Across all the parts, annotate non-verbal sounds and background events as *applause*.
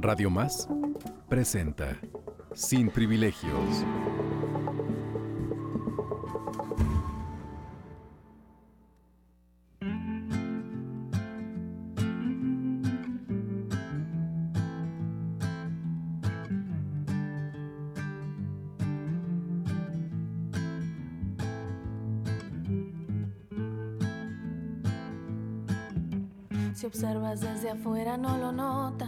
Radio Más presenta Sin Privilegios. Si observas desde afuera no lo notas,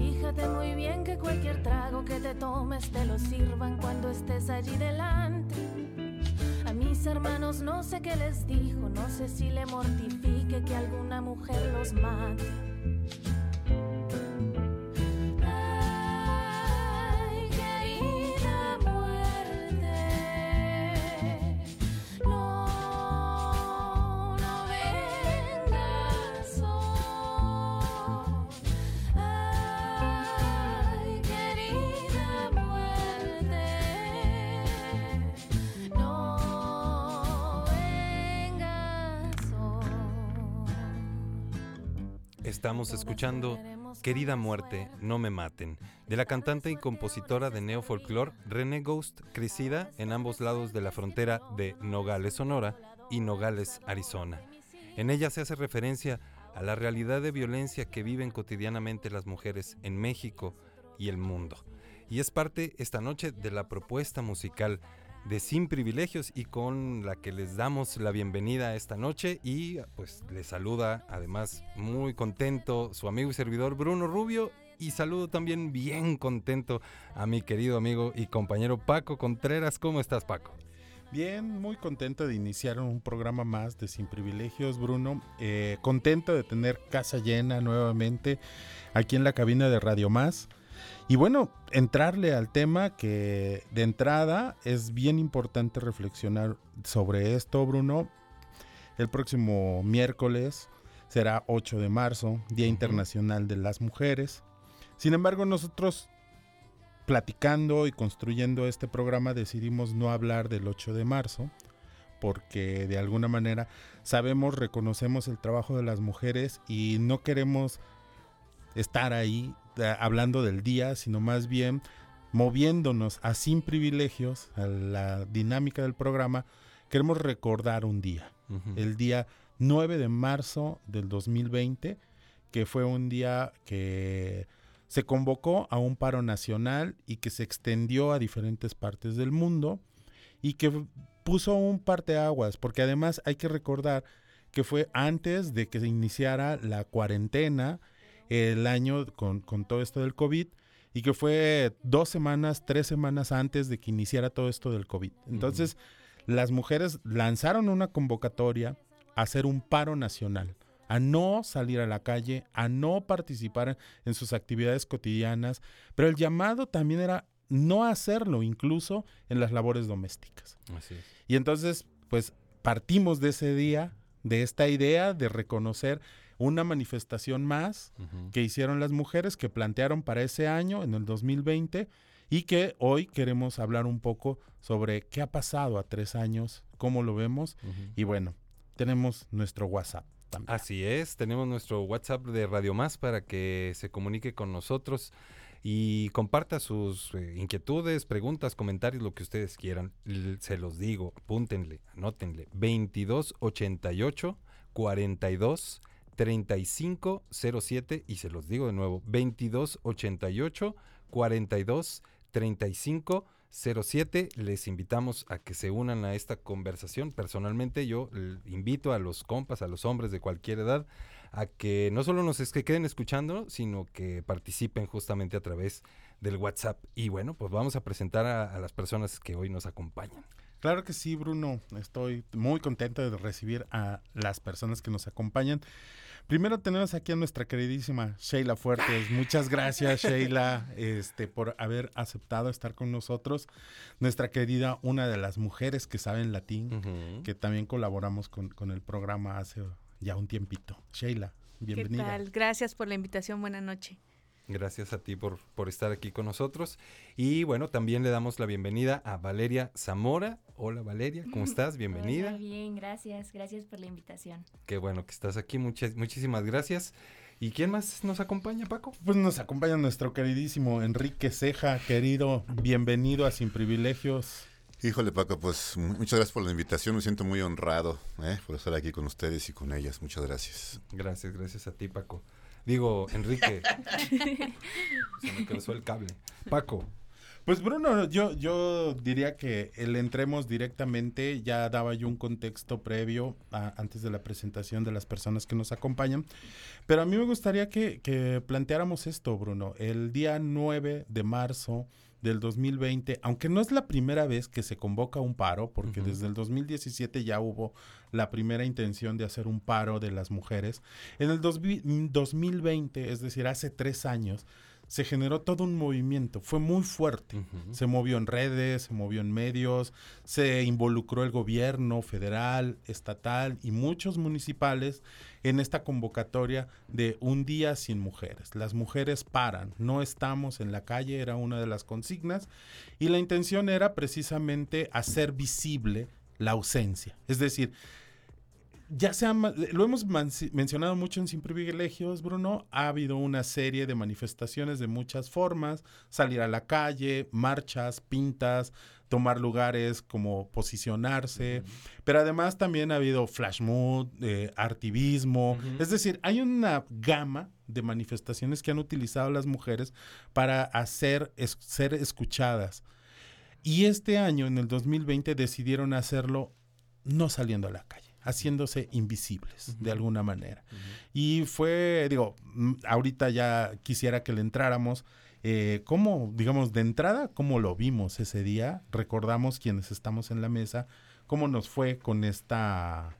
Fíjate muy bien que cualquier trago que te tomes te lo sirvan cuando estés allí delante. A mis hermanos no sé qué les dijo, no sé si le mortifique que alguna mujer los mate. Estamos escuchando Querida Muerte, No Me Maten, de la cantante y compositora de neofolclor René Ghost, crecida en ambos lados de la frontera de Nogales, Sonora y Nogales, Arizona. En ella se hace referencia a la realidad de violencia que viven cotidianamente las mujeres en México y el mundo. Y es parte esta noche de la propuesta musical de Sin Privilegios y con la que les damos la bienvenida esta noche y pues les saluda además muy contento su amigo y servidor Bruno Rubio y saludo también bien contento a mi querido amigo y compañero Paco Contreras. ¿Cómo estás Paco? Bien, muy contento de iniciar un programa más de Sin Privilegios, Bruno. Eh, contento de tener casa llena nuevamente aquí en la cabina de Radio Más. Y bueno, entrarle al tema que de entrada es bien importante reflexionar sobre esto, Bruno. El próximo miércoles será 8 de marzo, Día Internacional de las Mujeres. Sin embargo, nosotros platicando y construyendo este programa decidimos no hablar del 8 de marzo porque de alguna manera sabemos, reconocemos el trabajo de las mujeres y no queremos estar ahí hablando del día, sino más bien moviéndonos a sin privilegios, a la dinámica del programa, queremos recordar un día, el día 9 de marzo del 2020, que fue un día que se convocó a un paro nacional y que se extendió a diferentes partes del mundo y que puso un parteaguas, porque además hay que recordar que fue antes de que se iniciara la cuarentena, el año con, con todo esto del COVID, y que fue dos semanas, tres semanas antes de que iniciara todo esto del COVID. Entonces, las mujeres lanzaron una convocatoria a hacer un paro nacional, a no salir a la calle, a no participar en sus actividades cotidianas, pero el llamado también era no hacerlo incluso en las labores domésticas. Así es. Y entonces, pues partimos de ese día, de esta idea de reconocer una manifestación más que hicieron las mujeres, que plantearon para ese año, en el 2020, y que hoy queremos hablar un poco sobre qué ha pasado a tres años, cómo lo vemos y bueno, tenemos nuestro WhatsApp. También. Así es, tenemos nuestro WhatsApp de Radio Más para que se comunique con nosotros y comparta sus eh, inquietudes, preguntas, comentarios, lo que ustedes quieran. L- Se los digo, apúntenle, anótenle. 2288 42 35 07 y se los digo de nuevo, 2288 42 35 07. Les invitamos a que se unan a esta conversación. Personalmente yo invito a los compas, a los hombres de cualquier edad, a que no solo nos es que queden escuchando, sino que participen justamente a través del WhatsApp. Y bueno, pues vamos a presentar a, a las personas que hoy nos acompañan. Claro que sí, Bruno. Estoy muy contento de recibir a las personas que nos acompañan. Primero tenemos aquí a nuestra queridísima Sheila Fuertes. Muchas gracias, Sheila, este, por haber aceptado estar con nosotros. Nuestra querida, una de las mujeres que saben latín, que también colaboramos con, con el programa hace ya un tiempito. Sheila, bienvenida. ¿Qué tal? Gracias por la invitación. Buenas noches. Gracias a ti por, por estar aquí con nosotros. Y bueno, también le damos la bienvenida a Valeria Zamora. Hola Valeria, ¿cómo *laughs* estás? Bienvenida. Hola, bien, gracias. Gracias por la invitación. Qué bueno que estás aquí. Muchas, muchísimas gracias. ¿Y quién más nos acompaña, Paco? Pues nos acompaña nuestro queridísimo Enrique Ceja, querido, bienvenido a Sin Privilegios. Híjole, Paco, pues mu- muchas gracias por la invitación. Me siento muy honrado ¿eh? por estar aquí con ustedes y con ellas. Muchas gracias. Gracias, gracias a ti, Paco. Digo, Enrique. Se me cruzó el cable. Paco. Pues Bruno, yo, yo diría que el entremos directamente, ya daba yo un contexto previo a- antes de la presentación de las personas que nos acompañan, pero a mí me gustaría que, que planteáramos esto, Bruno. El día 9 de marzo del 2020, aunque no es la primera vez que se convoca un paro, porque desde el 2017 ya hubo la primera intención de hacer un paro de las mujeres, en el 2000 2020, es decir, hace tres años, se generó todo un movimiento, fue muy fuerte. Se movió en redes, se movió en medios, se involucró el gobierno federal, estatal y muchos municipales en esta convocatoria de un día sin mujeres. Las mujeres paran, no estamos en la calle, era una de las consignas, y la intención era precisamente hacer visible la ausencia. Es decir, ya se ha lo hemos mencionado mucho en Sin Privilegios, Bruno. Ha habido una serie de manifestaciones de muchas formas: salir a la calle, marchas, pintas, tomar lugares como posicionarse. Pero además también ha habido flash mood, eh, artivismo. Es decir, hay una gama de manifestaciones que han utilizado las mujeres para hacer es- ser escuchadas. Y este año, en el 2020, decidieron hacerlo no saliendo a la calle, haciéndose invisibles de alguna manera. Y fue, digo, mm, ahorita ya quisiera que le entráramos. Eh, ¿Cómo, digamos, de entrada, cómo lo vimos ese día? Recordamos quienes estamos en la mesa, cómo nos fue con esta,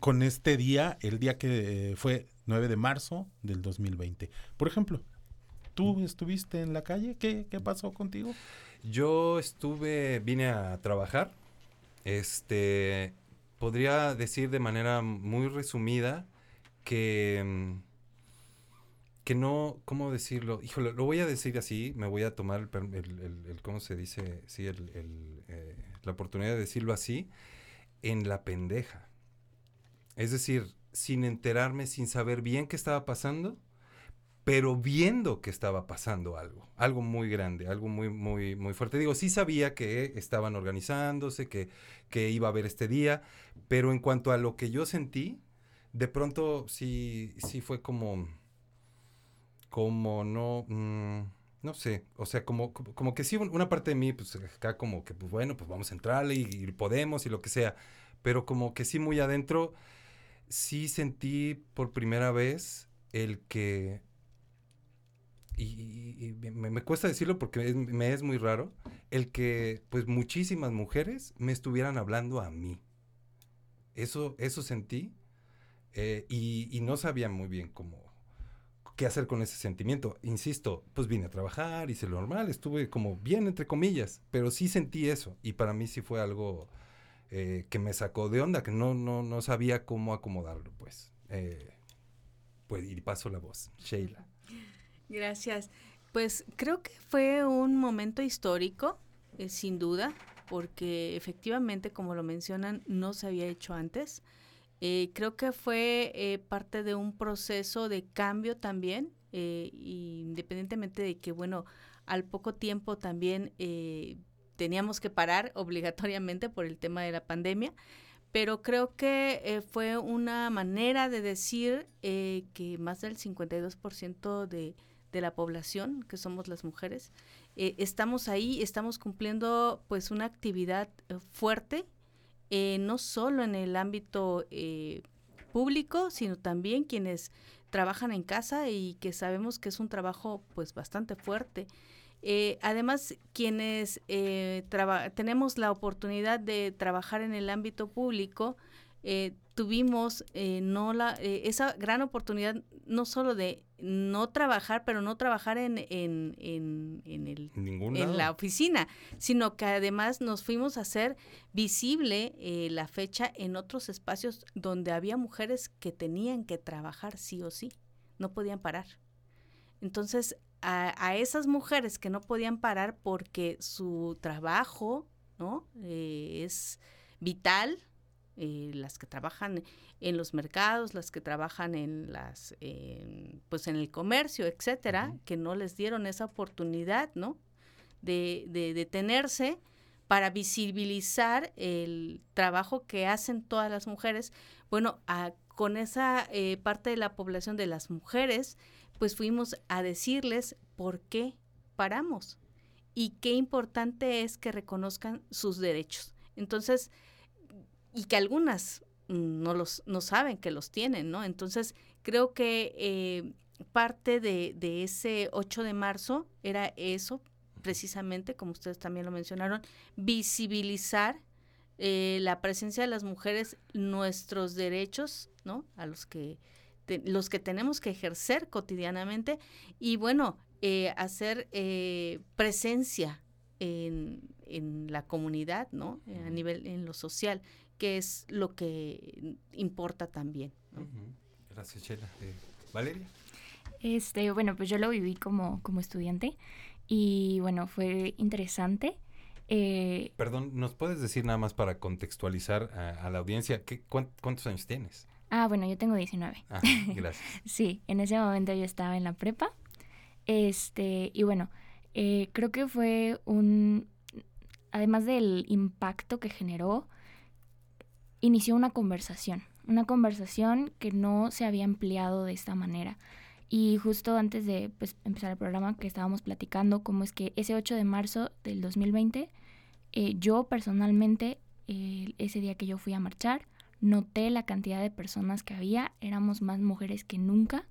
con este día, el día que eh, fue 9 de marzo del 2020. Por ejemplo, ¿tú estuviste en la calle? ¿Qué, qué pasó contigo? Yo estuve, vine a trabajar. Este, podría decir de manera muy resumida que, mm, que no, ¿cómo decirlo? Híjole, lo voy a decir así, me voy a tomar el, el- ¿cómo se dice? Sí, eh, la oportunidad de decirlo así, en la pendeja. Es decir, sin enterarme, sin saber bien qué estaba pasando, pero viendo que estaba pasando algo, algo muy grande, algo muy, muy, muy fuerte. Digo, sí sabía que estaban organizándose, que, que iba a haber este día, pero en cuanto a lo que yo sentí, de pronto sí, sí fue como, como no, mm, no sé, o sea, como, como, que sí, un- una parte de mí, pues acá como que, pues bueno, pues vamos a entrarle y, y podemos y lo que sea, pero como que sí muy adentro, sí sentí por primera vez el que y, y- me, me cuesta decirlo porque me es muy raro, el que pues muchísimas mujeres me estuvieran hablando a mí. Eso, eso sentí eh, y, y no sabía muy bien cómo qué hacer con ese sentimiento. Insisto, pues vine a trabajar, hice lo normal, estuve como bien entre comillas, pero sí sentí eso y para mí sí fue algo eh, que me sacó de onda, que no, no, no sabía cómo acomodarlo, pues. Eh, pues y paso la voz, Sheila. Gracias. Pues creo que fue un momento histórico, eh, sin duda, porque efectivamente, como lo mencionan, no se había hecho antes. Eh, creo que fue eh, parte de un proceso de cambio también, independientemente de que, bueno, al poco tiempo también teníamos que parar *laughs* obligatoriamente por el tema de la pandemia pero creo que fue una manera de decir que más del 52% de, de la población, que somos las mujeres, eh, estamos ahí, estamos cumpliendo pues una actividad eh, fuerte, eh, no solo en el ámbito público, sino también quienes trabajan en casa y que sabemos que es un trabajo pues bastante fuerte. además, quienes tenemos la oportunidad de trabajar en el ámbito público, tuvimos no la, esa gran oportunidad no solo de no trabajar, pero no trabajar en, en, en, en el, en la oficina, sino que además nos fuimos a hacer visible eh, la fecha en otros espacios donde había mujeres que tenían que trabajar sí o sí, no podían parar. Entonces, a, a esas mujeres que no podían parar porque su trabajo ¿no? Eh, es vital, eh, las que trabajan en los mercados, las que trabajan en las, pues en el comercio, etcétera, que no les dieron esa oportunidad, ¿no? De, de detenerse para visibilizar el trabajo que hacen todas las mujeres. Bueno, con esa eh, parte de la población de las mujeres, pues fuimos a decirles por qué paramos y qué importante es que reconozcan sus derechos. Entonces, y que algunas no los no saben que los tienen, ¿no? Entonces creo que eh, parte de, de, ese 8 de marzo era eso, precisamente, como ustedes también lo mencionaron, visibilizar eh, la presencia de las mujeres, nuestros derechos, ¿no? A los que los que tenemos que ejercer cotidianamente y bueno, eh, hacer presencia en, en, la comunidad, ¿no? A nivel en lo social que es lo que importa también. Gracias, Chela. Eh, Valeria. Este, bueno, pues yo lo viví como, como estudiante y bueno, fue interesante. Eh, Perdón, ¿nos puedes decir nada más para contextualizar a, la audiencia ¿qué, cuántos años tienes? Ah, bueno, yo tengo 19. Ah, *laughs* gracias. sí, en ese momento yo estaba en la prepa. Este, y bueno, eh, creo que fue un, además del impacto que generó, inició una conversación, una conversación que no se había empleado de esta manera. Y justo antes de pues, empezar el programa que estábamos platicando, cómo es que ese 8 de marzo del 2020, eh, yo personalmente, ese día que yo fui a marchar, noté la cantidad de personas que había, éramos más mujeres que nunca.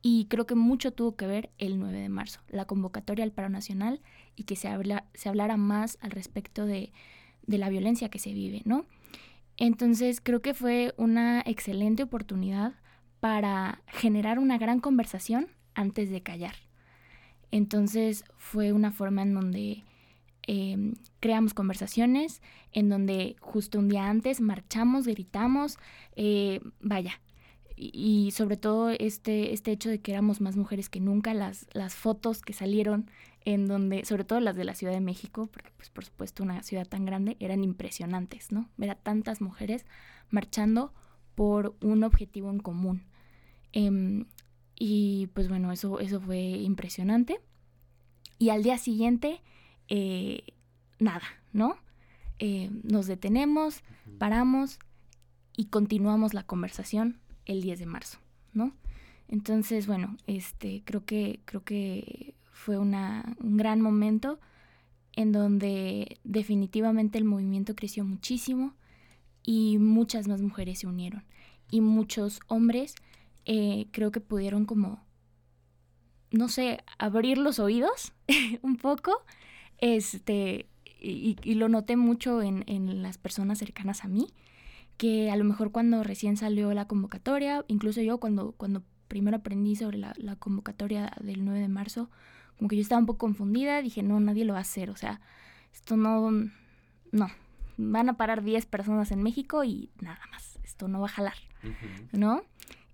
Y creo que mucho tuvo que ver el 9 de marzo, la convocatoria al paro nacional y que se, habla, se hablara más al respecto de la violencia que se vive, ¿no? Entonces creo que fue una excelente oportunidad para generar una gran conversación antes de callar. Entonces fue una forma en donde em, creamos conversaciones, en donde justo un día antes marchamos, gritamos, eh, vaya. Y, sobre todo este, este hecho de que éramos más mujeres que nunca, las, las fotos que salieron en donde, sobre todo las de la Ciudad de México, porque pues por supuesto una ciudad tan grande, eran impresionantes, ¿no? Ver a tantas mujeres marchando por un objetivo en común. Em, y pues bueno, eso, eso fue impresionante. Y al día siguiente, eh, nada, ¿no? Eh, nos detenemos, paramos y continuamos la conversación el 10 de marzo, ¿no? Entonces, bueno, este, creo que, creo que fue una, un gran momento en donde definitivamente el movimiento creció muchísimo y muchas más mujeres se unieron. Y muchos hombres eh, creo que pudieron como, no sé, abrir los oídos *laughs* un poco. Este, y, y, lo noté mucho en, en las personas cercanas a mí, que a lo mejor cuando recién salió la convocatoria, incluso yo cuando, cuando primero aprendí sobre la, la convocatoria del 9 de marzo, como que yo estaba un poco confundida, dije, no, nadie lo va a hacer, o sea, esto no, no, van a parar 10 personas en México y nada más, esto no va a jalar, ¿no?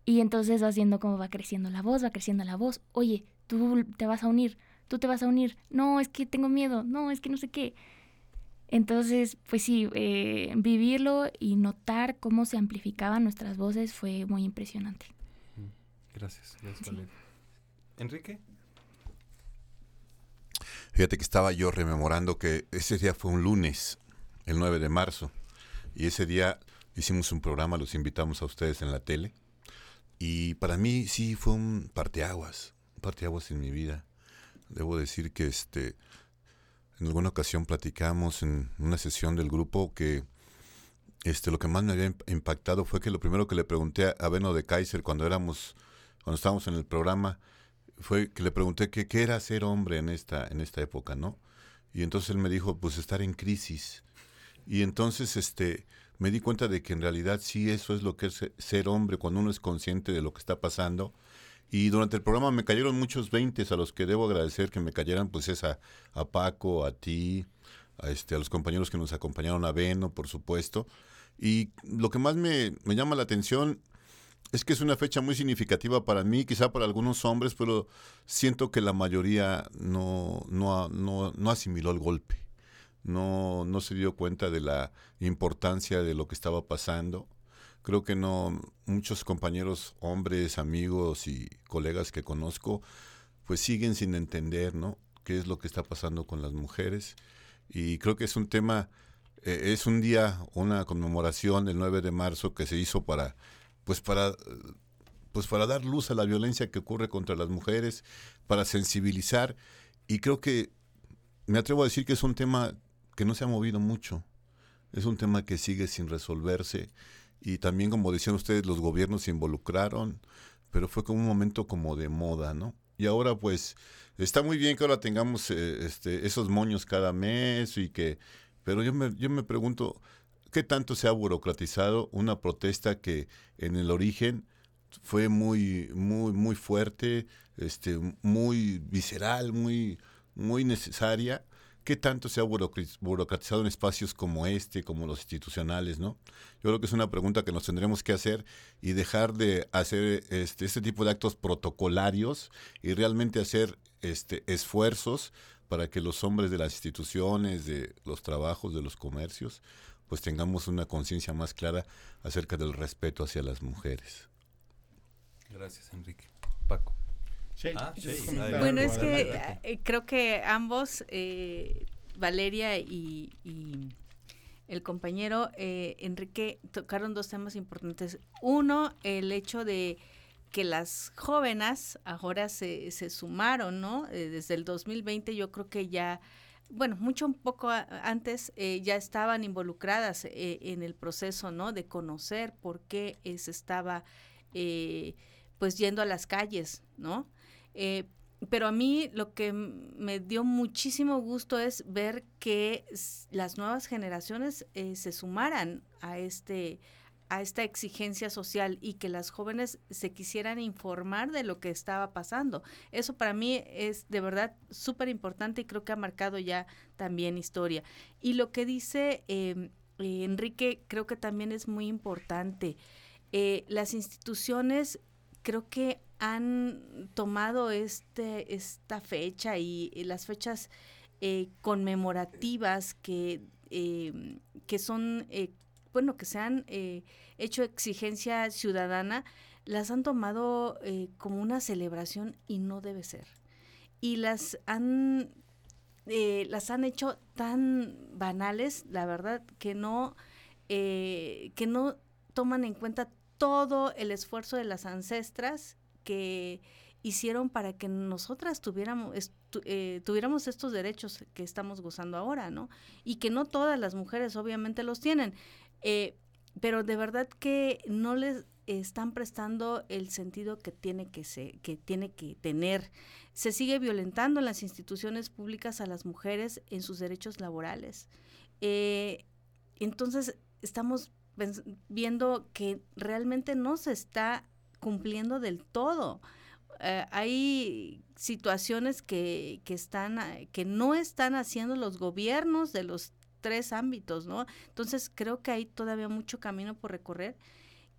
Y entonces haciendo como va creciendo la voz, va creciendo la voz, oye, tú te vas a unir, tú te vas a unir, no, es que tengo miedo, no, es que no sé qué. Entonces, pues sí, eh, vivirlo y notar cómo se amplificaban nuestras voces fue muy impresionante. Gracias, gracias Valeria. Enrique. Fíjate que estaba yo rememorando que ese día fue un lunes, el 9 de marzo, y ese día hicimos un programa, los invitamos a ustedes en la tele, y para mí sí fue un parteaguas, un parteaguas en mi vida. Debo decir que este, en alguna ocasión platicamos en una sesión del grupo que este, lo que más me había impactado fue que lo primero que le pregunté a Beno de Kaiser cuando éramos, cuando estábamos en el programa, fue que le pregunté qué era ser hombre en esta, en esta época, ¿no? Y entonces él me dijo, pues estar en crisis. Y entonces este, me di cuenta de que en realidad sí eso es lo que es ser hombre cuando uno es consciente de lo que está pasando. Y durante el programa me cayeron muchos veintes a los que debo agradecer que me cayeran, pues es a, Paco, a ti, a, este, a los compañeros que nos acompañaron, a Beno, por supuesto. Y lo que más me, me llama la atención es que es una fecha muy significativa para mí, quizá para algunos hombres, pero siento que la mayoría no, no, no, no asimiló el golpe, no, no se dio cuenta de la importancia de lo que estaba pasando. Creo que no, muchos compañeros, hombres, amigos y colegas que conozco, pues siguen sin entender, ¿no? qué es lo que está pasando con las mujeres. Y creo que es un tema, eh, es un día, una conmemoración el 9 de marzo que se hizo para pues para pues para dar luz a la violencia que ocurre contra las mujeres, para sensibilizar y creo que me atrevo a decir que es un tema que no se ha movido mucho. Es un tema que sigue sin resolverse y también como decían ustedes los gobiernos se involucraron, pero fue como un momento como de moda, ¿no? Y ahora pues está muy bien que ahora tengamos eh, este, esos moños cada mes y que pero yo me, yo me pregunto, ¿Qué tanto se ha burocratizado una protesta que en el origen fue muy, muy, muy fuerte, este, muy visceral, muy, muy necesaria? ¿Qué tanto se ha burocratizado en espacios como este, como los institucionales, no? Yo creo que es una pregunta que nos tendremos que hacer y dejar de hacer este, este tipo de actos protocolarios y realmente hacer este, esfuerzos para que los hombres de las instituciones, de los trabajos, de los comercios, pues tengamos una conciencia más clara acerca del respeto hacia las mujeres. Gracias, Enrique. Paco. Ah, bueno, es que eh, creo que ambos, eh, Valeria y, el compañero eh, Enrique, tocaron dos temas importantes. Uno, el hecho de que las jóvenes ahora se, se sumaron, ¿no? desde el 2020 yo creo que ya bueno, mucho un poco antes eh, ya estaban involucradas eh, en el proceso, ¿no? De conocer por qué se estaba, eh, pues, yendo a las calles, ¿no? Pero a mí lo que me dio muchísimo gusto es ver que las nuevas generaciones se sumaran a este a esta exigencia social y que las jóvenes se quisieran informar de lo que estaba pasando. Eso para mí es de verdad súper importante y creo que ha marcado ya también historia. Y lo que dice em, eh, Enrique creo que también es muy importante. Eh, las instituciones creo que han tomado este, esta fecha y, las fechas eh, conmemorativas que, em, que son bueno, que se han eh, hecho exigencia ciudadana, las han tomado eh, como una celebración y no debe ser. Y las han, eh, las han hecho tan banales, la verdad, que no, que no toman en cuenta todo el esfuerzo de las ancestras que hicieron para que nosotras tuviéramos, tuviéramos estos derechos que estamos gozando ahora, ¿no? Y que no todas las mujeres obviamente los tienen. Eh, pero de verdad que no les están prestando el sentido que tiene que, que tiene que tener. Se sigue violentando en las instituciones públicas a las mujeres en sus derechos laborales. Eh, entonces, estamos viendo que realmente no se está cumpliendo del todo. Eh, hay situaciones que, que, están, que no están haciendo los gobiernos de los tres ámbitos, ¿no? Entonces creo que hay todavía mucho camino por recorrer,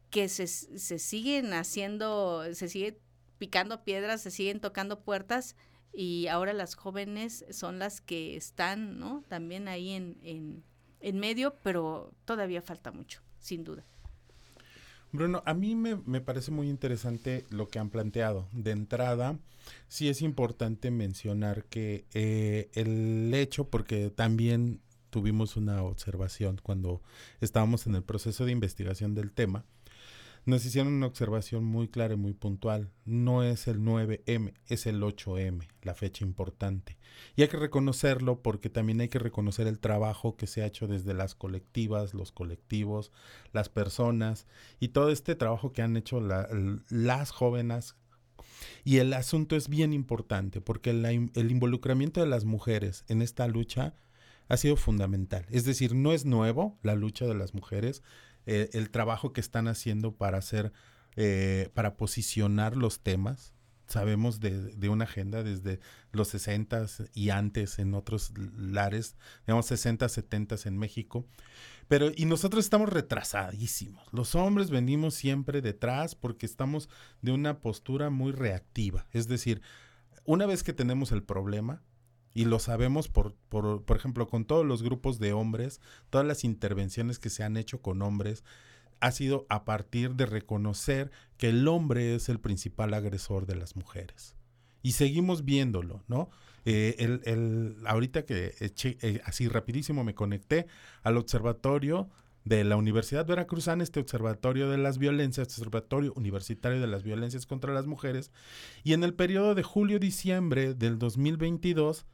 que se, se siguen haciendo, se sigue picando piedras, se siguen tocando puertas y ahora las jóvenes son las que están, ¿no? También ahí en, en, en medio, pero todavía falta mucho, sin duda. Bruno, a mí me, me, parece muy interesante lo que han planteado. De entrada, sí es importante mencionar que eh, el hecho, porque también tuvimos una observación cuando estábamos en el proceso de investigación del tema, nos hicieron una observación muy clara y muy puntual. No es el 9M, es el 8M, la fecha importante. Y hay que reconocerlo porque también hay que reconocer el trabajo que se ha hecho desde las colectivas, los colectivos, las personas y todo este trabajo que han hecho las jóvenes. Y el asunto es bien importante porque el involucramiento de las mujeres en esta lucha ha sido fundamental. Es decir, no es nuevo la lucha de las mujeres, eh, el trabajo que están haciendo para hacer, eh, para posicionar los temas. Sabemos de, una agenda desde los 60 y antes en otros lares, digamos 60, 70 en México. Pero, y nosotros estamos retrasadísimos. Los hombres venimos siempre detrás porque estamos de una postura muy reactiva. Es decir, una vez que tenemos el problema, y lo sabemos por, por, por ejemplo, con todos los grupos de hombres, todas las intervenciones que se han hecho con hombres, ha sido a partir de reconocer que el hombre es el principal agresor de las mujeres. Y seguimos viéndolo, ¿no? Eh, el, el, ahorita que eh, así rapidísimo me conecté al observatorio de la Universidad Veracruzana, este observatorio de las violencias, este observatorio universitario de las violencias contra las mujeres, y en el periodo de julio-diciembre del 2022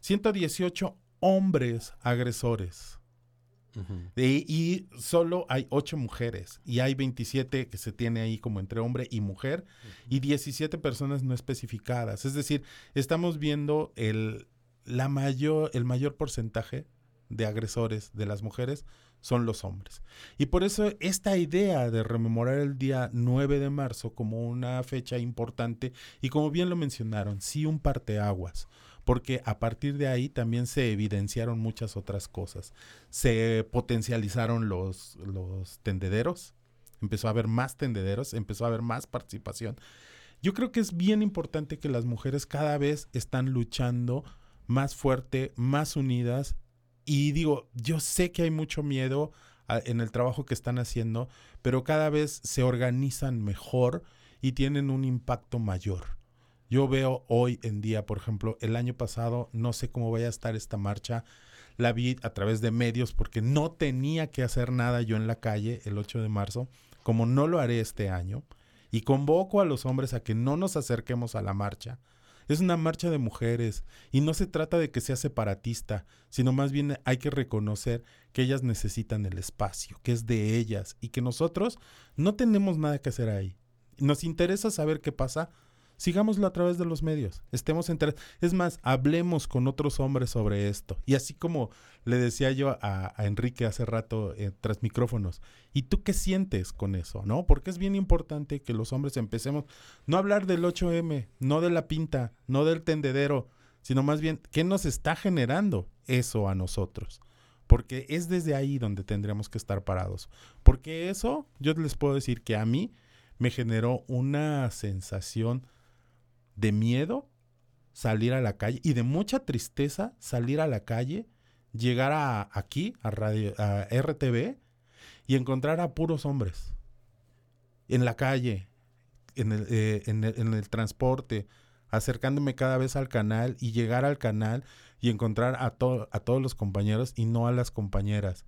118 hombres agresores. y, solo hay 8 mujeres y hay 27 que se tiene ahí como entre hombre y mujer y 17 personas no especificadas. Es decir, estamos viendo el, la mayor, el mayor porcentaje de agresores de las mujeres son los hombres. Y por eso esta idea de rememorar el día 9 de marzo como una fecha importante y como bien lo mencionaron, sí un parteaguas porque a partir de ahí también se evidenciaron muchas otras cosas. Se potencializaron los, los tendederos, empezó a haber más tendederos, empezó a haber más participación. Yo creo que es bien importante que las mujeres cada vez están luchando más fuerte, más unidas. Y digo, yo sé que hay mucho miedo en el trabajo que están haciendo, pero cada vez se organizan mejor y tienen un impacto mayor. Yo veo hoy en día, por ejemplo, el año pasado, no sé cómo vaya a estar esta marcha, la vi a través de medios porque no tenía que hacer nada yo en la calle el 8 de marzo, como no lo haré este año, y convoco a los hombres a que no nos acerquemos a la marcha. Es una marcha de mujeres y no se trata de que sea separatista, sino más bien hay que reconocer que ellas necesitan el espacio, que es de ellas y que nosotros no tenemos nada que hacer ahí. Nos interesa saber qué pasa sigámoslo a través de los medios, estemos entre... Es más, hablemos con otros hombres sobre esto. Y así como le decía yo a, Enrique hace rato eh, tras micrófonos, ¿y tú qué sientes con eso? ¿No? Porque es bien importante que los hombres empecemos no hablar del 8M, no de la pinta, no del tendedero, sino más bien, ¿qué nos está generando eso a nosotros? Porque es desde ahí donde tendríamos que estar parados. Porque eso, yo les puedo decir que a mí me generó una sensación de miedo salir a la calle y de mucha tristeza salir a la calle, llegar a, aquí, a, radio, a RTV, y encontrar a puros hombres en la calle, en el, eh, en, el, transporte, acercándome cada vez al canal y llegar al canal y encontrar a, a todos los compañeros y no a las compañeras.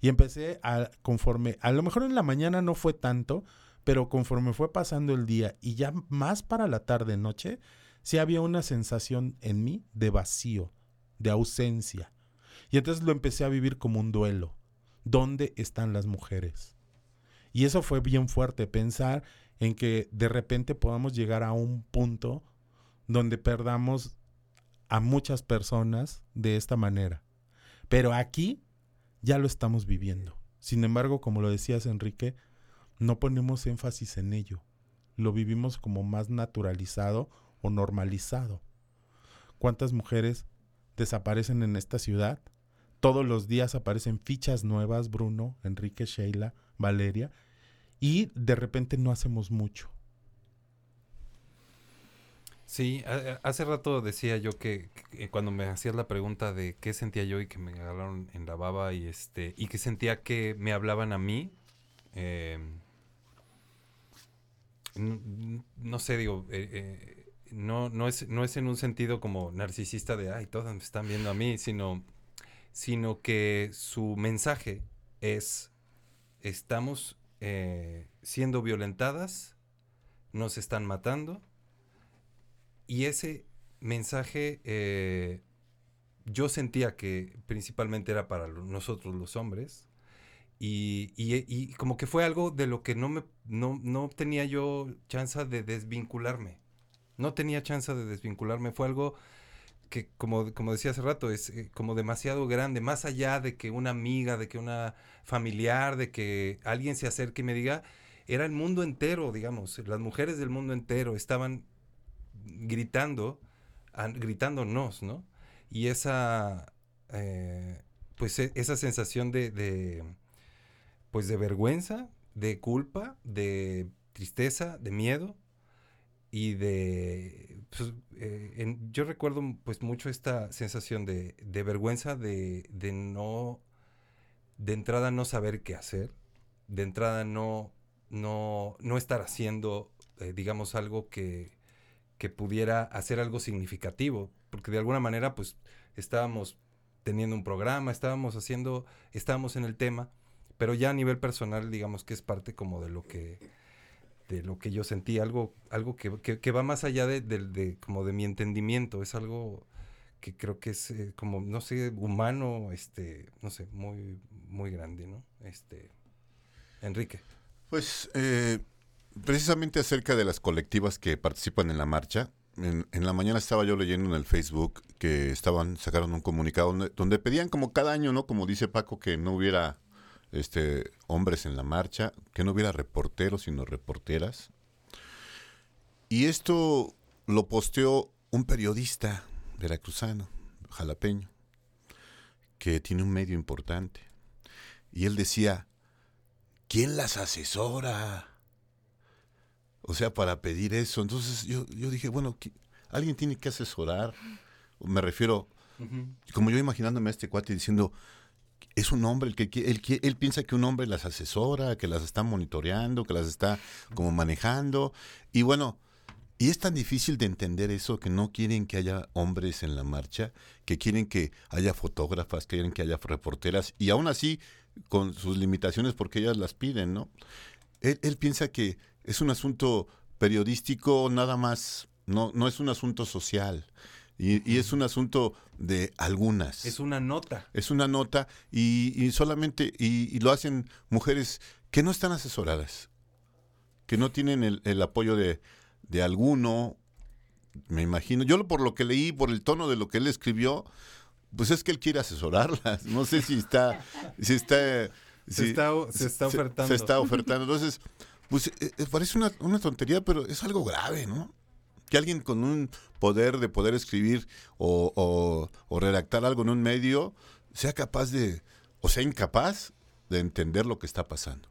Y empecé a, conforme, a lo mejor en la mañana no fue tanto, pero conforme fue pasando el día y ya más para la tarde noche, sí había una sensación en mí de vacío, de ausencia. Y entonces lo empecé a vivir como un duelo. ¿Dónde están las mujeres? Y eso fue bien fuerte, pensar en que de repente podamos llegar a un punto donde perdamos a muchas personas de esta manera. Pero aquí ya lo estamos viviendo. Sin embargo, como lo decías, Enrique, no ponemos énfasis en ello. Lo vivimos como más naturalizado o normalizado. ¿Cuántas mujeres desaparecen en esta ciudad? Todos los días aparecen fichas nuevas, Bruno, Enrique, Sheila, Valeria, y de repente no hacemos mucho. Sí, hace rato decía yo que, cuando me hacías la pregunta de qué sentía yo y que me agarraron en la baba y este y que sentía que me hablaban a mí, eh, no, sé, digo, eh, eh, no, no, es, no es en un sentido como narcisista de, ay, todas me están viendo a mí, sino, sino que su mensaje es, estamos siendo violentadas, nos están matando, y ese mensaje yo sentía que principalmente era para nosotros los hombres, y, como que fue algo de lo que no, me, no, tenía yo chance de desvincularme. No tenía chance de desvincularme. Fue algo que, como, como decía hace rato, es eh, como demasiado grande. Más allá de que una amiga, de que una familiar, de que alguien se acerque y me diga, era el mundo entero, digamos. Las mujeres del mundo entero estaban gritando, gritándonos, ¿no? Y esa, eh, pues e, esa sensación de pues de vergüenza, de culpa, de tristeza, de miedo y de... Pues, eh, yo recuerdo pues mucho esta sensación de, vergüenza de, no... de entrada no saber qué hacer, de entrada no, no, no estar haciendo, eh, digamos, algo que, que pudiera hacer algo significativo, porque de alguna manera pues estábamos teniendo un programa, estábamos haciendo, estábamos en el tema, pero ya a nivel personal, digamos que es parte como de lo que de lo que yo sentí, algo, algo que, que, va más allá de, de, como de mi entendimiento, es algo que creo que es eh, como, no sé, humano, este, no sé, muy, muy grande, ¿no? Este, Enrique. Pues eh, precisamente acerca de las colectivas que participan en la marcha, en, la mañana estaba yo leyendo en el Facebook que estaban, sacaron un comunicado donde, donde pedían como cada año, ¿no? Como dice Paco, que no hubiera este, hombres en la marcha, que no hubiera reporteros, sino reporteras. Y esto lo posteó un periodista veracruzano, jalapeño, que tiene un medio importante. Y él decía, ¿quién las asesora? O sea, para pedir eso. Entonces yo, yo dije, bueno, alguien tiene que asesorar. Me refiero, como yo imaginándome a este cuate diciendo, es un hombre el que él, él, piensa que un hombre las asesora, que las está monitoreando, que las está como manejando. Y bueno, y es tan difícil de entender eso que no quieren que haya hombres en la marcha, que quieren que haya fotógrafas, que quieren que haya reporteras, y aún así con sus limitaciones porque ellas las piden, ¿no? Él, él piensa que es un asunto periodístico nada más, no, no es un asunto social. Y, es un asunto de algunas. Es una nota. Es una nota y, solamente, y, lo hacen mujeres que no están asesoradas, que no tienen el, apoyo de, alguno, me imagino. Yo por lo que leí, por el tono de lo que él escribió, pues es que él quiere asesorarlas. No sé si está, si está, se, está se está ofertando. Se, está ofertando. Entonces, pues eh, eh, parece una, una tontería, pero es algo grave, ¿no? Que alguien con un poder de poder escribir o, redactar algo en un medio sea capaz de, o sea incapaz de entender lo que está pasando.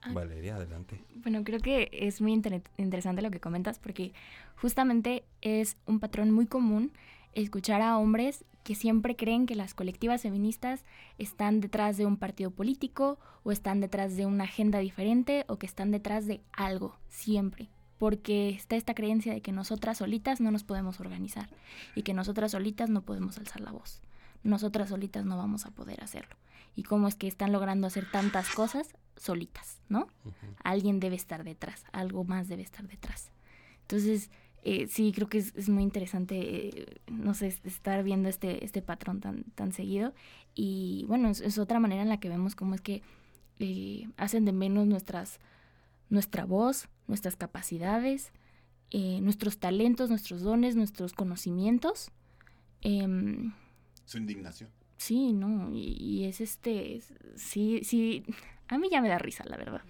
Ah. Valeria, adelante. Bueno, creo que es muy interesante lo que comentas porque justamente es un patrón muy común escuchar a hombres que siempre creen que las colectivas feministas están detrás de un partido político o están detrás de una agenda diferente o que están detrás de algo, siempre porque está esta creencia de que nosotras solitas no nos podemos organizar y que nosotras solitas no podemos alzar la voz. Nosotras solitas no vamos a poder hacerlo. ¿Y cómo es que están logrando hacer tantas cosas solitas, no? Alguien debe estar detrás, algo más debe estar detrás. Entonces, eh, sí, creo que es, muy interesante, eh, no sé, estar viendo este, este patrón tan, tan seguido. Y bueno, es, otra manera en la que vemos cómo es que eh, hacen de menos nuestras nuestra voz, nuestras capacidades, eh, nuestros talentos, nuestros dones, nuestros conocimientos. Em, Su indignación. Sí, no, y, es este, sí, sí, a mí ya me da risa, la verdad.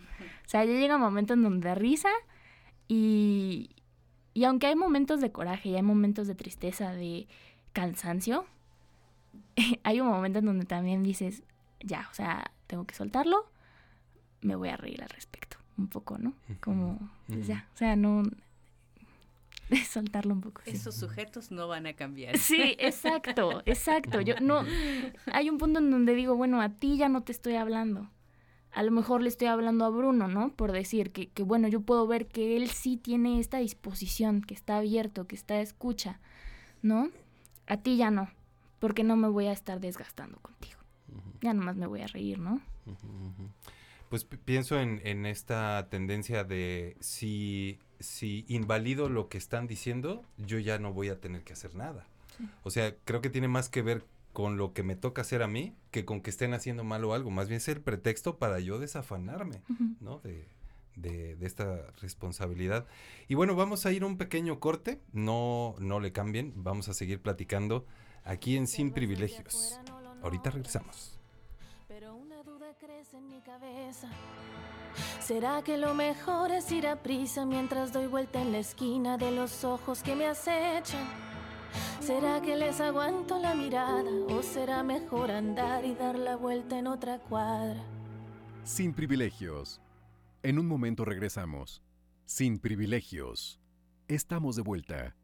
O sea, ya llega un momento en donde da risa y, y aunque hay momentos de coraje y hay momentos de tristeza, de cansancio, *laughs* hay un momento en donde también dices, ya, o sea, tengo que soltarlo, me voy a reír al respecto un poco, ¿no? Como, pues ya, o sea, no, *laughs* soltarlo un poco. sí. Esos sujetos no van a cambiar. *laughs* Sí, exacto, exacto. Yo no hay un punto en donde digo, bueno, a ti ya no te estoy hablando. A lo mejor le estoy hablando a Bruno, ¿no? Por decir que, que bueno, yo puedo ver que él sí tiene esta disposición, que está abierto, que está escucha, ¿no? A ti ya no, porque no me voy a estar desgastando contigo. Ya nomás me voy a reír, ¿no? Pues pi- pienso en, en esta tendencia de si, si invalido lo que están diciendo, yo ya no voy a tener que hacer nada. Sí. O sea, creo que tiene más que ver con lo que me toca hacer a mí que con que estén haciendo mal o algo. Más bien es el pretexto para yo desafanarme. ¿no? De, de- de esta responsabilidad. Y bueno, vamos a ir a un pequeño corte. No, no le cambien. Vamos a seguir platicando aquí en Sin Privilegios. Ahorita regresamos. Pero una duda crece en mi cabeza. ¿Será que lo mejor es ir a prisa mientras doy vuelta en la esquina de los ojos que me acechan? ¿Será que les aguanto la mirada o será mejor andar y dar la vuelta en otra cuadra? Sin privilegios. En un momento regresamos. Sin privilegios. Estamos de vuelta.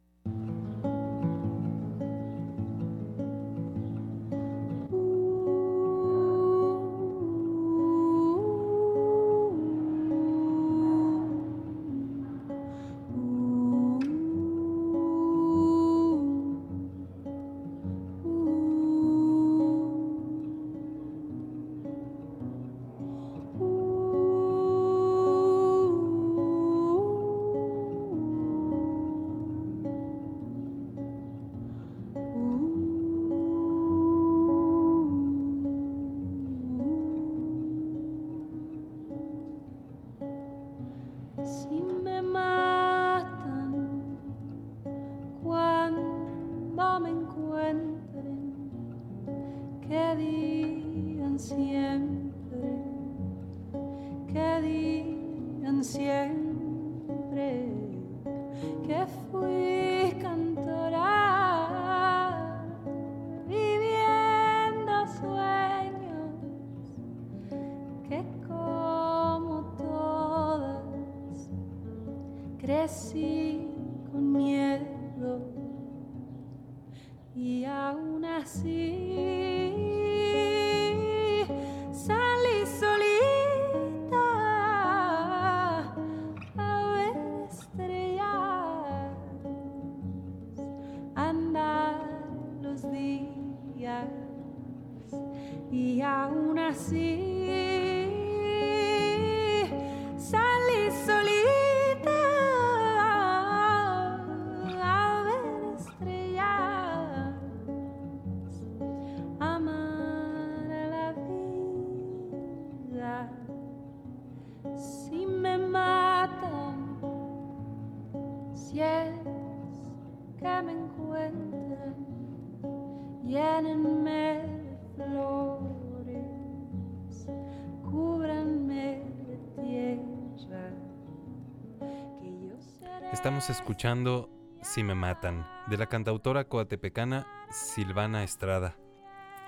Si me matan, si es que me encuentran, llénenme de flores, cúbranme de tierra. Que yo seré Estamos escuchando Si me matan, de la cantautora coatepecana Silvana Estrada.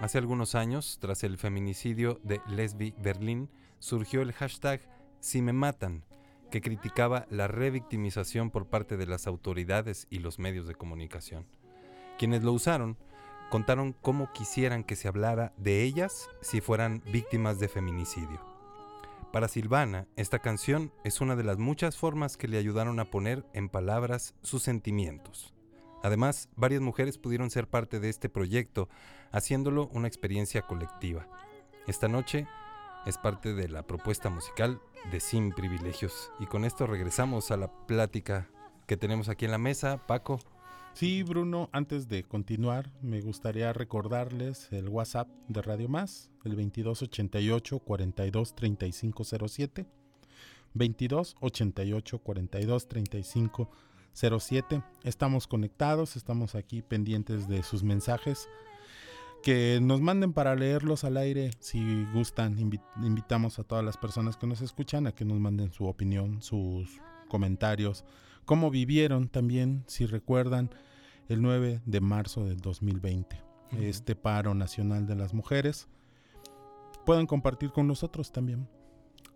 Hace algunos años, tras el feminicidio de Lesbi Berlín, surgió el hashtag Si me matan, que criticaba la revictimización por parte de las autoridades y los medios de comunicación. Quienes lo usaron contaron cómo quisieran que se hablara de ellas si fueran víctimas de feminicidio. Para Silvana, esta canción es una de las muchas formas que le ayudaron a poner en palabras sus sentimientos. Además, varias mujeres pudieron ser parte de este proyecto, haciéndolo una experiencia colectiva. Esta noche es parte de la propuesta musical de Sin Privilegios. Y con esto regresamos a la plática que tenemos aquí en la mesa. Paco. Sí, Bruno, antes de continuar, me gustaría recordarles el WhatsApp de Radio Más, el 2288 42 3507. 2288 42 3507. Estamos conectados, estamos aquí pendientes de sus mensajes. Que nos manden para leerlos al aire si gustan. Invi- invitamos a todas las personas que nos escuchan a que nos manden su opinión, sus comentarios, cómo vivieron también, si recuerdan, el 9 de marzo del 2020, Ujú. este paro nacional de las mujeres. Pueden compartir con nosotros también.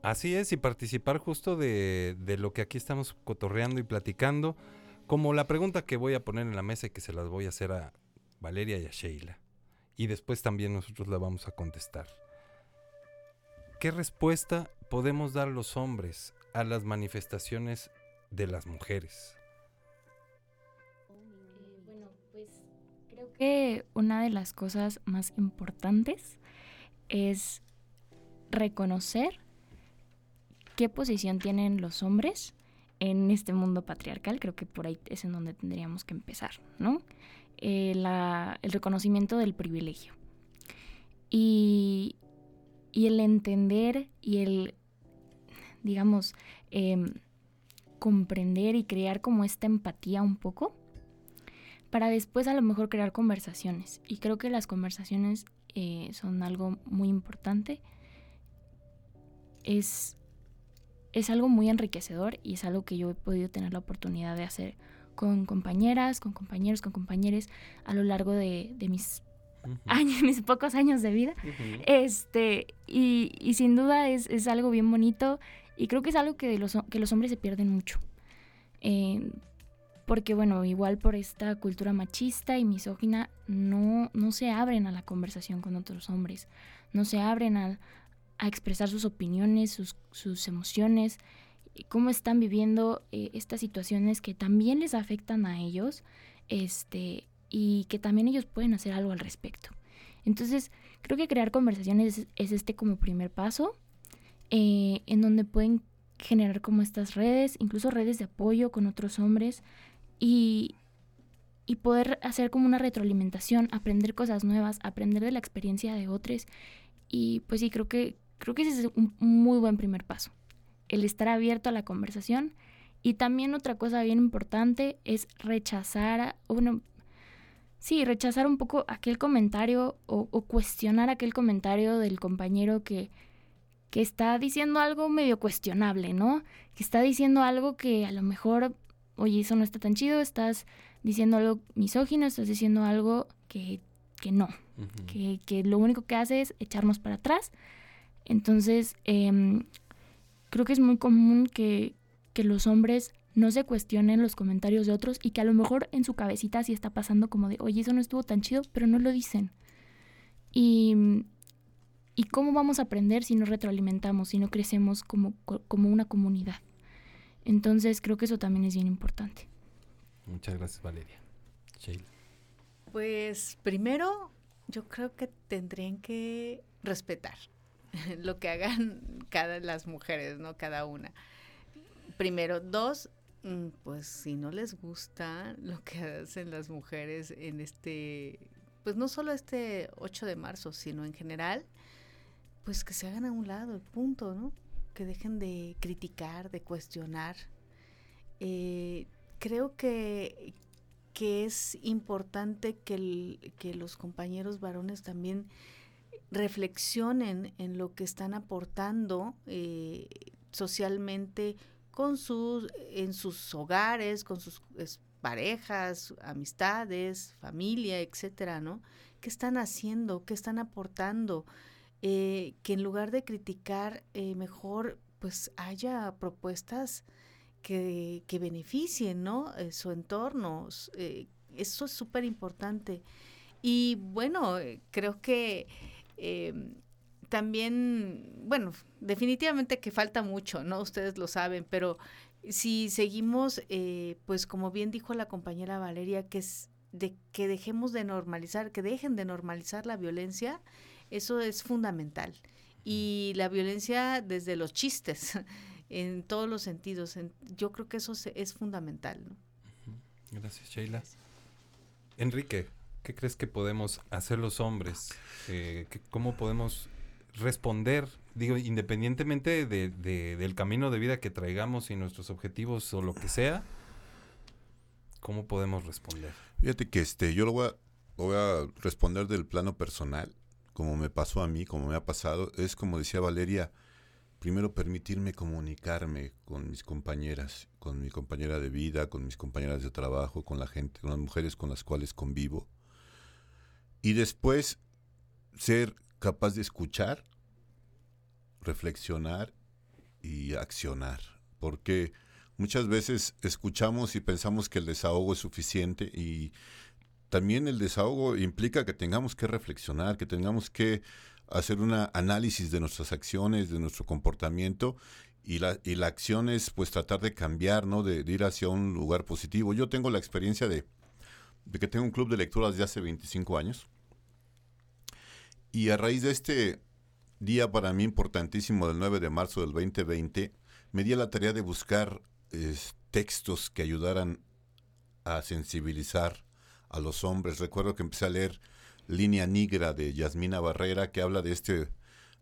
Así es, y participar justo de, de lo que aquí estamos cotorreando y platicando Como la pregunta que voy a poner en la mesa y que se las voy a hacer a Valeria y a Sheila. Y después también nosotros la vamos a contestar. ¿Qué respuesta podemos dar los hombres a las manifestaciones de las mujeres? Creo que una de las cosas más importantes es reconocer qué posición tienen los hombres en este mundo patriarcal. Creo que por ahí es en donde tendríamos que empezar, ¿no? Eh, el reconocimiento del privilegio. Y, y el entender y el, digamos, em, comprender y crear como esta empatía un poco para después a lo mejor crear conversaciones. Y creo que las conversaciones eh, son algo muy importante. Es, es algo muy enriquecedor y es algo que yo he podido tener la oportunidad de hacer con compañeras, con compañeros, con compañeros a lo largo de, de mis años, *laughs* mis pocos años de vida. Este, y, y sin duda es, es algo bien bonito y creo que es algo que, los, que los hombres se pierden mucho. Eh, porque bueno, igual por esta cultura machista y misógina no, no se abren a la conversación con otros hombres, no se abren a, a expresar sus opiniones, sus, sus emociones, cómo están viviendo eh, estas situaciones que también les afectan a ellos este, y que también ellos pueden hacer algo al respecto. Entonces, creo que crear conversaciones es, es este como primer paso, eh, en donde pueden generar como estas redes, incluso redes de apoyo con otros hombres y, y poder hacer como una retroalimentación, aprender cosas nuevas, aprender de la experiencia de otros. Y pues sí, creo que, creo que ese es un muy buen primer paso, el estar abierto a la conversación. Y también otra cosa bien importante es rechazar, bueno, sí, rechazar un poco aquel comentario o, o cuestionar aquel comentario del compañero que, que está diciendo algo medio cuestionable, ¿no? Que está diciendo algo que a lo mejor, oye, eso no está tan chido, estás diciendo algo misógino, estás diciendo algo que, que no, que, que lo único que hace es echarnos para atrás. Entonces, em, creo que es muy común que, que los hombres no se cuestionen los comentarios de otros y que a lo mejor en su cabecita sí está pasando como de, oye, eso no estuvo tan chido, pero no lo dicen. Y, ¿Y cómo vamos a aprender si no retroalimentamos, si no crecemos como, co- como una comunidad? Entonces creo que eso también es bien importante. Muchas gracias, Valeria. Sheila. Pues primero, yo creo que tendrían que respetar *laughs* lo que hagan cada las mujeres, ¿no? Cada una. Primero, dos, mm, pues si no les gusta lo que hacen las mujeres en este, pues no solo este 8 de marzo, sino en general, pues que se hagan a un lado, punto, ¿no? Que dejen de criticar, de cuestionar. Eh, creo que, que es importante que, que los compañeros varones también reflexionen en lo que están aportando eh, socialmente con sus, en sus hogares, con sus parejas, amistades, familia, etcétera, ¿no? ¿Qué están haciendo? ¿Qué están aportando? Eh, que en lugar de criticar, eh, mejor pues haya propuestas que, que beneficien, ¿no? Su entorno. eso es súper importante. Y bueno, creo que eh, también, bueno, definitivamente que falta mucho, ¿no? Ustedes lo saben, pero si seguimos, eh, pues como bien dijo la compañera Valeria, que es de que dejemos de normalizar, que dejen de normalizar la violencia, eso es fundamental. Y la violencia desde los chistes, *laughs* en todos los sentidos, en- yo creo que eso se- es fundamental, ¿no? Gracias, Sheila. Enrique, ¿qué crees que podemos hacer los hombres? Eh, ¿qué- ¿Cómo podemos responder? Digo, independientemente de- de- del camino de vida que traigamos y nuestros objetivos o lo que sea, ¿cómo podemos responder? Fíjate que este, yo lo voy, a, lo voy a responder del plano personal, como me pasó a mí, como me ha pasado. Es como decía Valeria, primero permitirme comunicarme con mis compañeras, con mi compañera de vida, con mis compañeras de trabajo, con la gente, con las mujeres con las cuales convivo. Y después ser capaz de escuchar, reflexionar y accionar. Porque Muchas veces escuchamos y pensamos que el desahogo es suficiente y también el desahogo implica que tengamos que reflexionar, que tengamos que hacer un análisis de nuestras acciones, de nuestro comportamiento y la, y la acción es pues tratar de cambiar, ¿no? De, ir hacia un lugar positivo. Yo tengo la experiencia de, de que tengo un club de lectura desde hace 25 años y a raíz de este día para mí importantísimo del 9 de marzo del 2020, me di a la tarea de buscar textos que ayudaran a sensibilizar a los hombres. Recuerdo que empecé a leer Línea Negra de Yasmina Barrera, que habla de este,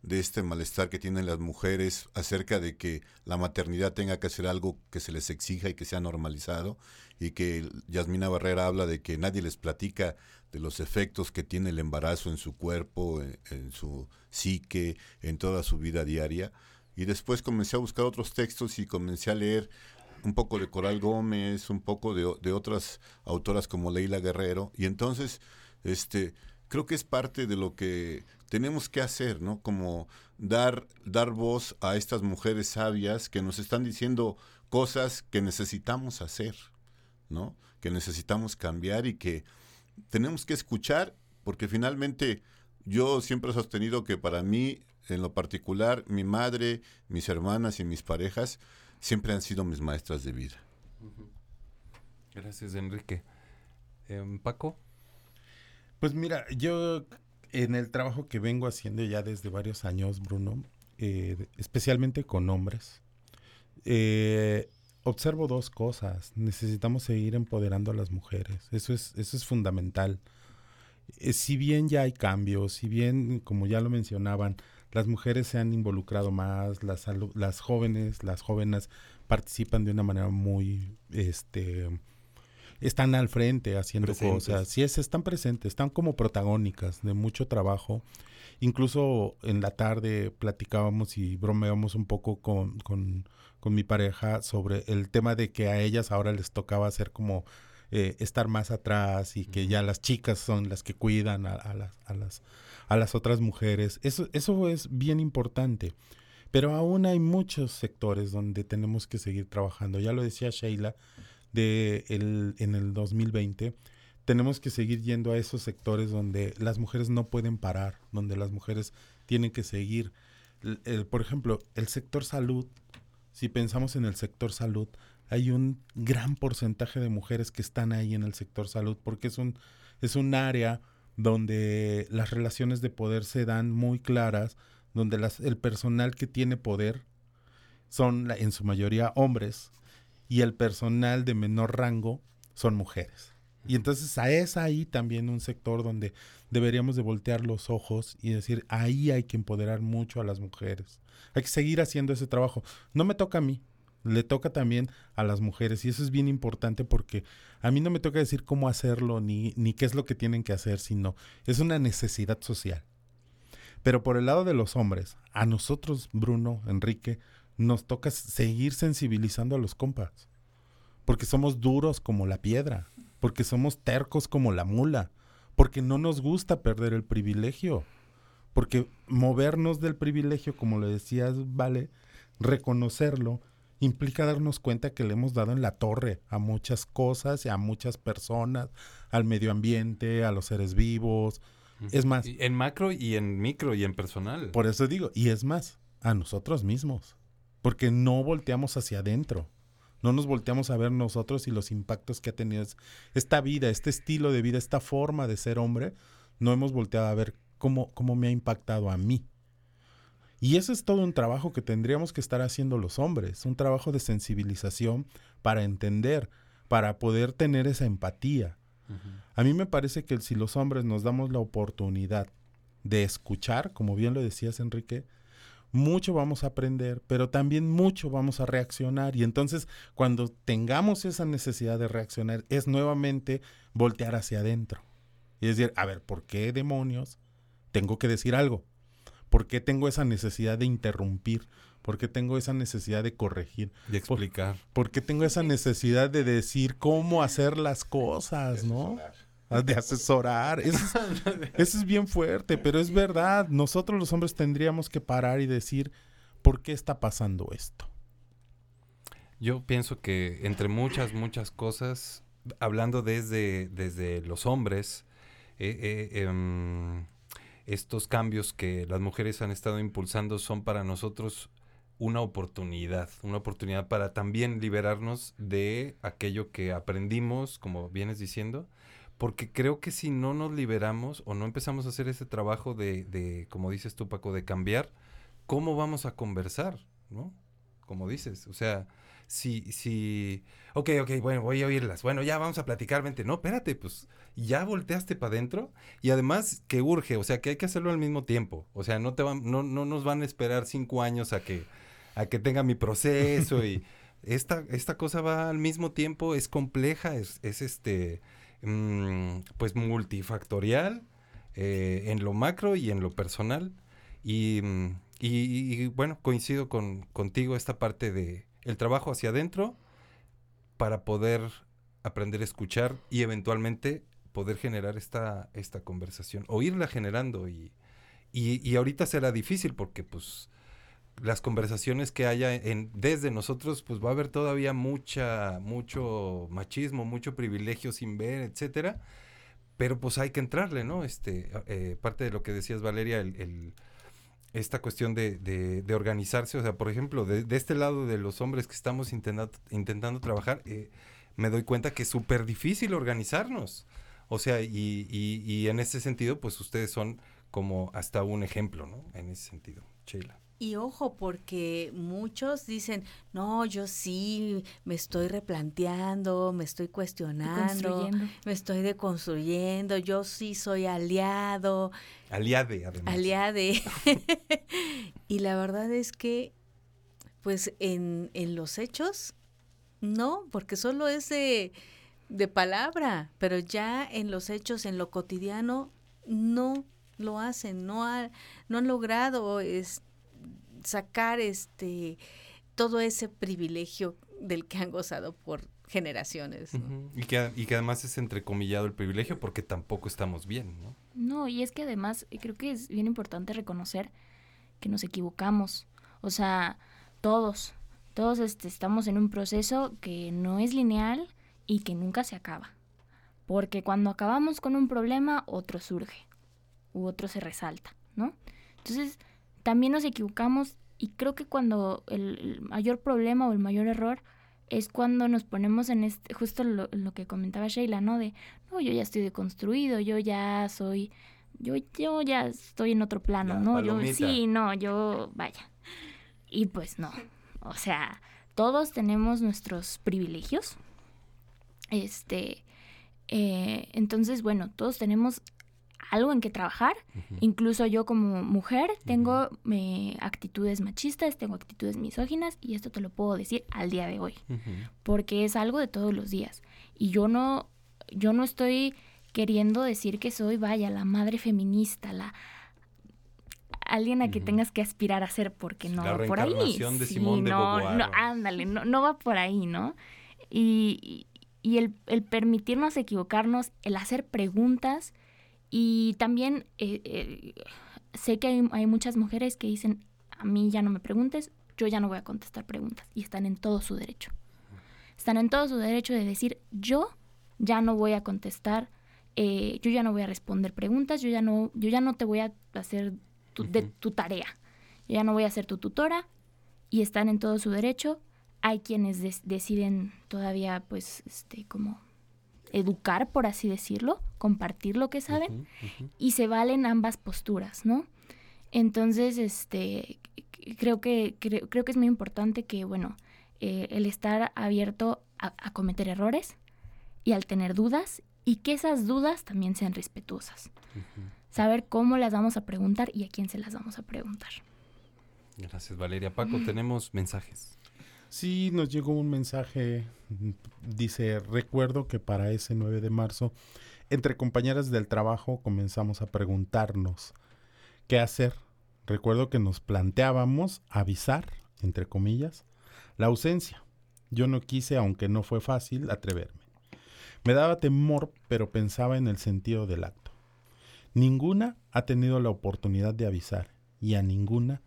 de este malestar que tienen las mujeres acerca de que la maternidad tenga que ser algo que se les exija y que sea normalizado, y que Yasmina Barrera habla de que nadie les platica de los efectos que tiene el embarazo en su cuerpo, en, su psique, en toda su vida diaria. Y después comencé a buscar otros textos y comencé a leer un poco de Coral Gómez, un poco de, de, otras autoras como Leila Guerrero. Y entonces, este, creo que es parte de lo que tenemos que hacer, ¿no? Como dar, dar voz a estas mujeres sabias que nos están diciendo cosas que necesitamos hacer, ¿no? Que necesitamos cambiar y que tenemos que escuchar, porque finalmente yo siempre he sostenido que para mí, en lo particular, mi madre, mis hermanas y mis parejas siempre han sido mis maestras de vida. Gracias, Enrique. Eh, Paco. Pues mira, yo en el trabajo que vengo haciendo ya desde varios años, Bruno, eh, especialmente con hombres, eh, observo dos cosas. Necesitamos seguir empoderando a las mujeres. Eso es, eso es fundamental. Eh, si bien ya hay cambios, si bien, como ya lo mencionaban, las mujeres se han involucrado más, las, las jóvenes, las jóvenes participan de una manera muy, este, están al frente haciendo presentes. cosas. Sí, es, están presentes, están como protagónicas de mucho trabajo. Incluso en la tarde platicábamos y bromeábamos un poco con, con, con mi pareja sobre el tema de que a ellas ahora les tocaba hacer como eh, estar más atrás y que ya las chicas son las que cuidan a, a, las, a, las, a las otras mujeres. Eso, eso es bien importante. Pero aún hay muchos sectores donde tenemos que seguir trabajando. Ya lo decía Sheila, de el, en el 2020, tenemos que seguir yendo a esos sectores donde las mujeres no pueden parar, donde las mujeres tienen que seguir. El, por ejemplo, el sector salud, si pensamos en el sector salud, hay un gran porcentaje de mujeres que están ahí en el sector salud porque es un, es un área donde las relaciones de poder se dan muy claras, donde las, el personal que tiene poder son en su mayoría hombres y el personal de menor rango son mujeres. Y entonces a es ahí también un sector donde deberíamos de voltear los ojos y decir, ahí hay que empoderar mucho a las mujeres. Hay que seguir haciendo ese trabajo. No me toca a mí, le toca también a las mujeres y eso es bien importante porque a mí no me toca decir cómo hacerlo ni, ni qué es lo que tienen que hacer, sino es una necesidad social. Pero por el lado de los hombres, a nosotros, Bruno, Enrique, nos toca seguir sensibilizando a los compas. Porque somos duros como la piedra, porque somos tercos como la mula, porque no nos gusta perder el privilegio, porque movernos del privilegio, como le decías, vale, reconocerlo, implica darnos cuenta que le hemos dado en la torre a muchas cosas y a muchas personas, al medio ambiente, a los seres vivos. Es más. En macro y en micro y en personal. Por eso digo, y es más, a nosotros mismos. Porque no volteamos hacia adentro. No nos volteamos a ver nosotros y los impactos que ha tenido esta vida, este estilo de vida, esta forma de ser hombre. No hemos volteado a ver cómo, cómo me ha impactado a mí. Y eso es todo un trabajo que tendríamos que estar haciendo los hombres, un trabajo de sensibilización para entender, para poder tener esa empatía. Uh -huh. A mí me parece que si los hombres nos damos la oportunidad de escuchar, como bien lo decías Enrique, mucho vamos a aprender, pero también mucho vamos a reaccionar. Y entonces cuando tengamos esa necesidad de reaccionar, es nuevamente voltear hacia adentro. Y decir, a ver, ¿por qué demonios tengo que decir algo? ¿Por qué tengo esa necesidad de interrumpir? ¿Por qué tengo esa necesidad de corregir? De explicar. ¿Por, ¿por qué tengo esa necesidad de decir cómo hacer las cosas, de no? *laughs* De asesorar. Eso es, *laughs* eso es bien fuerte, pero es verdad. Nosotros los hombres tendríamos que parar y decir, ¿por qué está pasando esto? Yo pienso que entre muchas, muchas cosas, hablando desde, desde los hombres, eh, eh, em, estos cambios que las mujeres han estado impulsando son para nosotros una oportunidad, una oportunidad para también liberarnos de aquello que aprendimos, como vienes diciendo, porque creo que si no nos liberamos o no empezamos a hacer ese trabajo de, de como dices tú, Paco, de cambiar, ¿cómo vamos a conversar? ¿No? Como dices, o sea, si, si, ok, ok, bueno, voy a oírlas, bueno, ya vamos a platicar, vente, no, espérate, pues ya volteaste para adentro y además que urge, o sea, que hay que hacerlo al mismo tiempo, o sea, no, te van, no, no nos van a esperar cinco años a que, a que tenga mi proceso y *laughs* esta, esta cosa va al mismo tiempo, es compleja, es, es este, mm, pues multifactorial eh, en lo macro y en lo personal. Y, mm, y- y, bueno, coincido con, contigo esta parte de el trabajo hacia adentro para poder aprender a escuchar y eventualmente poder generar esta, esta conversación o generando y, y, y ahorita será difícil porque pues las conversaciones que haya en, desde nosotros pues va a haber todavía mucha mucho machismo mucho privilegio sin ver etcétera. Pero pues hay que entrarle no este eh, parte de lo que decías Valeria el, esta cuestión de, de- de organizarse. O sea por ejemplo de, de este lado de los hombres que estamos intentando intentando trabajar eh, me doy cuenta que es súper difícil organizarnos. O sea y, y, y en ese sentido pues ustedes son como hasta un ejemplo no en ese sentido Sheila Y ojo, porque muchos dicen, no, yo sí me estoy replanteando, me estoy cuestionando, me estoy deconstruyendo, yo sí soy aliado, aliade además. Aliade. *laughs* *laughs* y la verdad es que, pues en, en los hechos, no, porque solo es de, de palabra, pero ya en los hechos, en lo cotidiano, no lo hacen, no, ha- no han logrado es, sacar este todo ese privilegio del que han gozado por generaciones. y, que, y que además es entrecomillado el privilegio porque tampoco estamos bien, ¿no? No, y es que además eh, creo que es bien importante reconocer que nos equivocamos. O sea, todos, todos este, estamos en un proceso que no es lineal y que nunca se acaba. Porque cuando acabamos con un problema, otro surge, u otro se resalta, ¿no? Entonces, también nos equivocamos y creo que cuando el, el mayor problema o el mayor error es cuando nos ponemos en este, justo lo, lo que comentaba Sheila, ¿no? De, no, yo ya estoy deconstruido, yo ya soy, yo, yo ya estoy en otro plano, Ya, ¿no? Yo, sí, no, yo, vaya. Y pues no, o sea, todos tenemos nuestros privilegios. Este, eh, entonces, bueno, todos tenemos algo en que trabajar. Incluso yo como mujer tengo eh, actitudes machistas, tengo actitudes misóginas y esto te lo puedo decir al día de hoy, porque es algo de todos los días. Y yo no, yo no estoy queriendo decir que soy, vaya, la madre feminista, la alguien a que tengas que aspirar a ser, porque no La va por ahí. de Sí, de no, Beauvoir. no, ándale, no, no va por ahí, ¿no? Y, y- y el, el permitirnos equivocarnos, el hacer preguntas y también eh, eh, sé que hay, hay muchas mujeres que dicen, a mí ya no me preguntes, yo ya no voy a contestar preguntas y están en todo su derecho. Están en todo su derecho de decir, yo ya no voy a contestar, eh, yo ya no voy a responder preguntas, yo ya no, yo ya no te voy a hacer tu, de tu tarea, yo ya no voy a ser tu tutora y están en todo su derecho. Hay quienes deciden todavía, pues, este, como educar, por así decirlo, compartir lo que saben y se valen ambas posturas, ¿no? Entonces, este, creo que, creo, creo que es muy importante que, bueno, eh, el estar abierto a, a cometer errores y al tener dudas y que esas dudas también sean respetuosas. Saber cómo las vamos a preguntar y a quién se las vamos a preguntar. Gracias, Valeria. Paco, tenemos mensajes. Sí, nos llegó un mensaje, dice, recuerdo que para ese 9 de marzo, entre compañeras del trabajo comenzamos a preguntarnos qué hacer. Recuerdo que nos planteábamos avisar, entre comillas, la ausencia. Yo no quise, aunque no fue fácil, atreverme. Me daba temor, pero pensaba en el sentido del acto. Ninguna ha tenido la oportunidad de avisar y a ninguna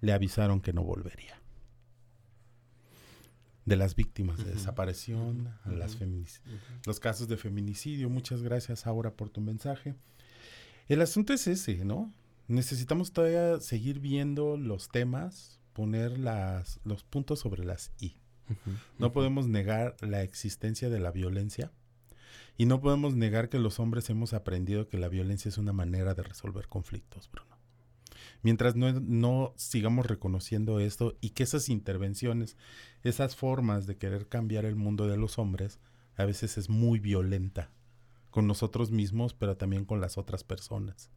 le avisaron que no volvería. De las víctimas de desaparición, a las los casos de feminicidio. Muchas gracias, Aura, por tu mensaje. El asunto es ese, ¿no? Necesitamos todavía seguir viendo los temas, poner las, los puntos sobre las I. No podemos negar la existencia de la violencia y no podemos negar que los hombres hemos aprendido que la violencia es una manera de resolver conflictos, Bruno. Mientras no, no sigamos reconociendo esto y que esas intervenciones, esas formas de querer cambiar el mundo de los hombres, a veces es muy violenta con nosotros mismos, pero también con las otras personas.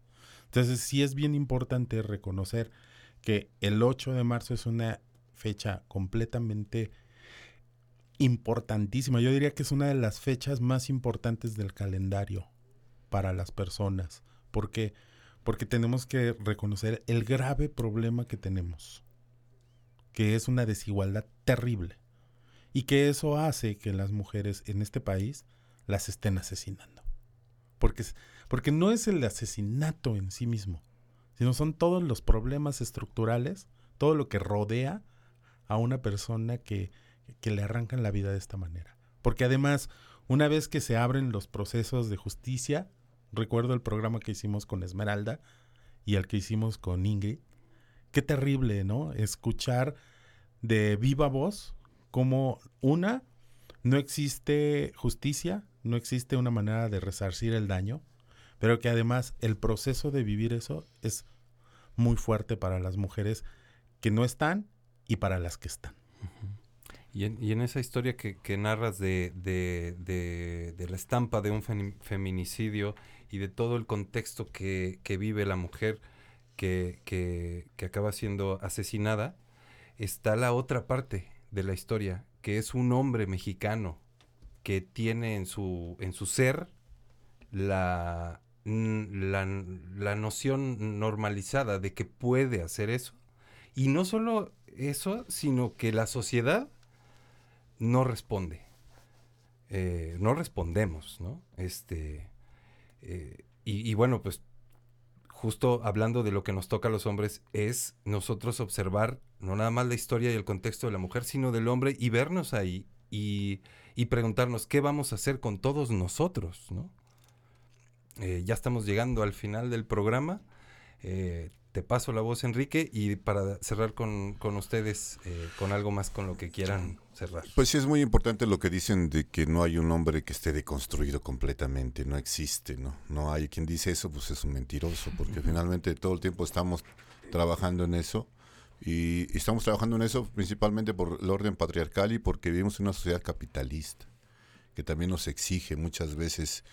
Entonces sí es bien importante reconocer que el 8 de marzo es una fecha completamente importantísima. Yo diría que es una de las fechas más importantes del calendario para las personas. ¿Por qué? Porque tenemos que reconocer el grave problema que tenemos, que es una desigualdad terrible. Y que eso hace que las mujeres en este país las estén asesinando. Porque, porque no es el asesinato en sí mismo, sino son todos los problemas estructurales, todo lo que rodea a una persona que, que le arrancan la vida de esta manera. Porque además, una vez que se abren los procesos de justicia, recuerdo el programa que hicimos con Esmeralda y el que hicimos con Ingrid, qué terrible, ¿no? Escuchar de viva voz como una, no existe justicia, no existe una manera de resarcir el daño, pero que además el proceso de vivir eso es muy fuerte para las mujeres que no están y para las que están. Y en, y en esa historia que, narras de, de- la estampa de un feminicidio y de todo el contexto que, que vive la mujer que, que- que acaba siendo asesinada, está la otra parte de la historia, que es un hombre mexicano que tiene en su, en su ser la, n- la, la noción normalizada de que puede hacer eso. Y no solo eso, sino que la sociedad no responde. Eh, no respondemos, ¿no? Este, eh, y, bueno, pues justo hablando de lo que nos toca a los hombres es nosotros observar no nada más la historia y el contexto de la mujer, sino del hombre y vernos ahí y, y preguntarnos qué vamos a hacer con todos nosotros, ¿no? Eh, ya estamos llegando al final del programa. Eh, te paso la voz, Enrique, y para cerrar con, con ustedes, eh, con algo más con lo que quieran cerrar. Pues sí es muy importante lo que dicen de que no hay un hombre que esté deconstruido completamente, no existe, ¿no? No hay quien dice eso, pues es un mentiroso, porque finalmente todo el tiempo estamos trabajando en eso y, y estamos trabajando en eso principalmente por el orden patriarcal y porque vivimos en una sociedad capitalista que también nos exige muchas veces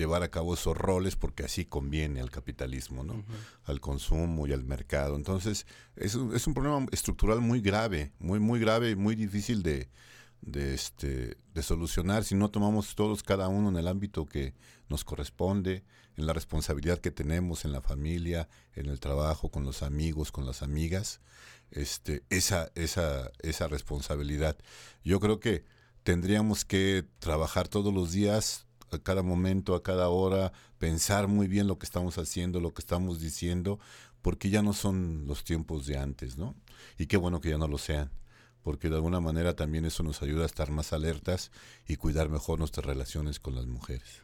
llevar a cabo esos roles porque así conviene al capitalismo, ¿no? Al consumo y al mercado. Entonces, es un, es un problema estructural muy grave, muy, muy grave y muy difícil de, de, este, de solucionar si no tomamos todos cada uno en el ámbito que nos corresponde, en la responsabilidad que tenemos en la familia, en el trabajo, con los amigos, con las amigas, este, esa, esa, esa responsabilidad. Yo creo que tendríamos que trabajar todos los días a cada momento, a cada hora, pensar muy bien lo que estamos haciendo, lo que estamos diciendo, porque ya no son los tiempos de antes, ¿no? Y qué bueno que ya no lo sean, porque de alguna manera también eso nos ayuda a estar más alertas y cuidar mejor nuestras relaciones con las mujeres.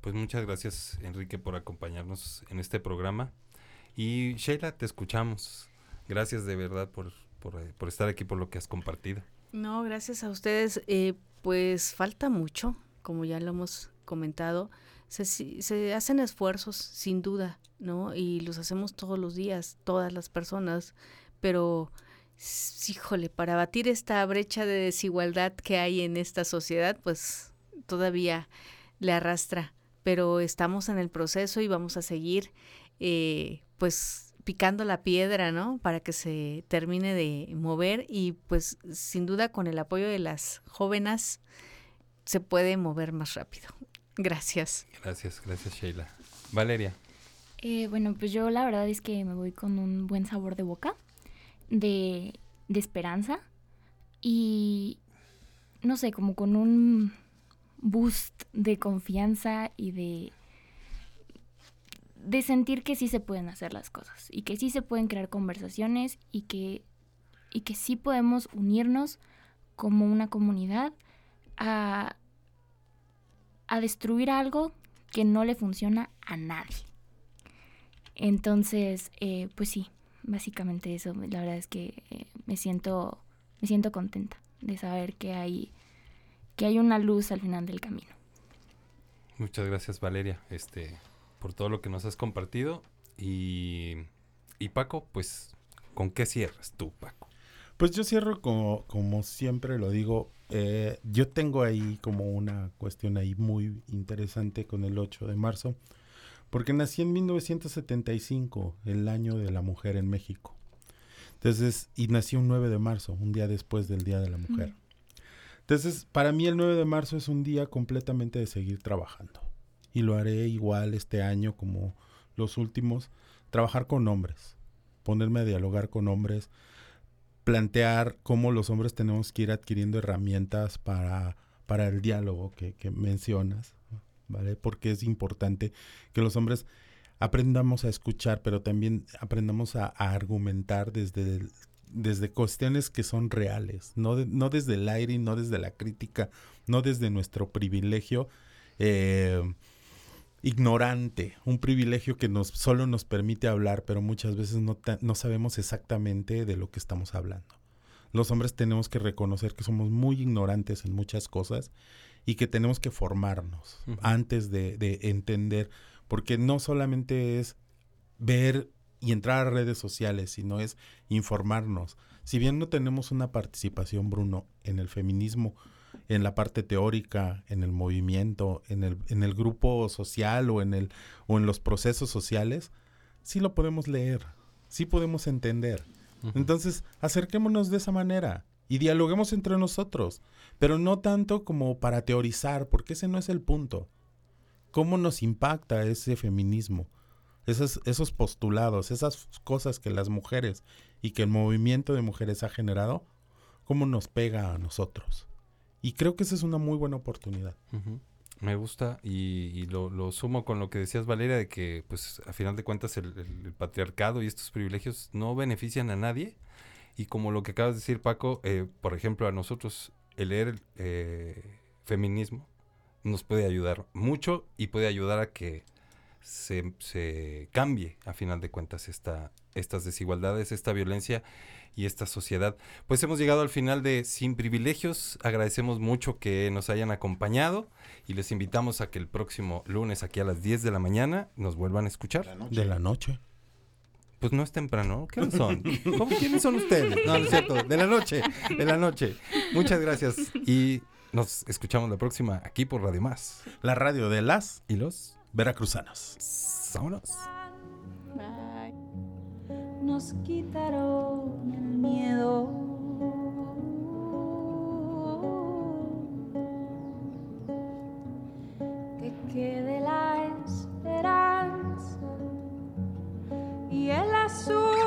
Pues muchas gracias, Enrique, por acompañarnos en este programa. Y Sheila, te escuchamos. Gracias de verdad por, por, eh, por estar aquí, por lo que has compartido. No, gracias a ustedes. Eh, pues falta mucho, como ya lo hemos comentado. Se, hacen esfuerzos, sin duda, ¿no? Y los hacemos todos los días, todas las personas. Pero, híjole, para batir esta brecha de desigualdad que hay en esta sociedad, pues todavía le arrastra. Pero estamos en el proceso y vamos a seguir, eh, pues picando la piedra, ¿no? Para que se termine de mover y pues sin duda con el apoyo de las jóvenes se puede mover más rápido. Gracias. Gracias, gracias, Sheila. Valeria. Eh, bueno, pues yo la verdad es que me voy con un buen sabor de boca, de, de esperanza y no sé, como con un boost de confianza y de de sentir que sí se pueden hacer las cosas y que sí se pueden crear conversaciones y que y que sí podemos unirnos como una comunidad a, a destruir algo que no le funciona a nadie. Entonces, eh, pues sí, básicamente eso. La verdad es que eh, me siento, me siento contenta de saber que hay, que hay una luz al final del camino. Muchas gracias Valeria, este, por todo lo que nos has compartido y, y Paco, pues, ¿con qué cierras tú, Paco? Pues yo cierro como, como siempre lo digo. eh, yo tengo ahí como una cuestión ahí muy interesante con el 8 de marzo, porque nací en 1975, el año de la mujer en México. Entonces, y nací un 9 de marzo, un día después del Día de la Mujer. Entonces, para mí el 9 de marzo es un día completamente de seguir trabajando. Y lo haré igual este año como los últimos, trabajar con hombres, ponerme a dialogar con hombres, plantear cómo los hombres tenemos que ir adquiriendo herramientas para, para el diálogo que, que mencionas, ¿vale? Porque es importante que los hombres aprendamos a escuchar, pero también aprendamos a, argumentar desde, desde cuestiones que son reales, no, no desde el aire no desde la crítica, no desde nuestro privilegio eh, ignorante, un privilegio que nos, solo nos permite hablar, pero muchas veces no, no sabemos exactamente de lo que estamos hablando. Los hombres tenemos que reconocer que somos muy ignorantes en muchas cosas y que tenemos que formarnos antes de, de entender, porque no solamente es ver y entrar a redes sociales, sino es informarnos. Si bien no tenemos una participación, Bruno, en el feminismo, en la parte teórica, en el movimiento, en el, en el grupo social o en, el, o en los procesos sociales, sí lo podemos leer, sí podemos entender. Entonces, acerquémonos de esa manera y dialoguemos entre nosotros, pero no tanto como para teorizar, porque ese no es el punto. ¿Cómo nos impacta ese feminismo? Esos, esos postulados, esas cosas que las mujeres y que el movimiento de mujeres ha generado, ¿cómo nos pega a nosotros? Y creo que esa es una muy buena oportunidad. Me gusta y, y lo, lo sumo con lo que decías Valeria de que pues a final de cuentas el patriarcado y estos privilegios no benefician a nadie y como lo que acabas de decir Paco, eh, por ejemplo a nosotros el leer eh, feminismo nos puede ayudar mucho y puede ayudar a que se, se cambie a final de cuentas esta, estas desigualdades, esta violencia y esta sociedad. Pues hemos llegado al final de Sin Privilegios. Agradecemos mucho que nos hayan acompañado y les invitamos a que el próximo lunes aquí a las 10 de la mañana nos vuelvan a escuchar. De la noche. Pues no es temprano. ¿Qué son? *laughs* ¿Cómo, ¿Quiénes son ustedes? No, no es cierto. De la noche. De la noche. Muchas gracias. Y nos escuchamos la próxima aquí por Radio Más. La radio de las y los veracruzanos. Vámonos nos quitaron el miedo. Que quede la esperanza y el azul.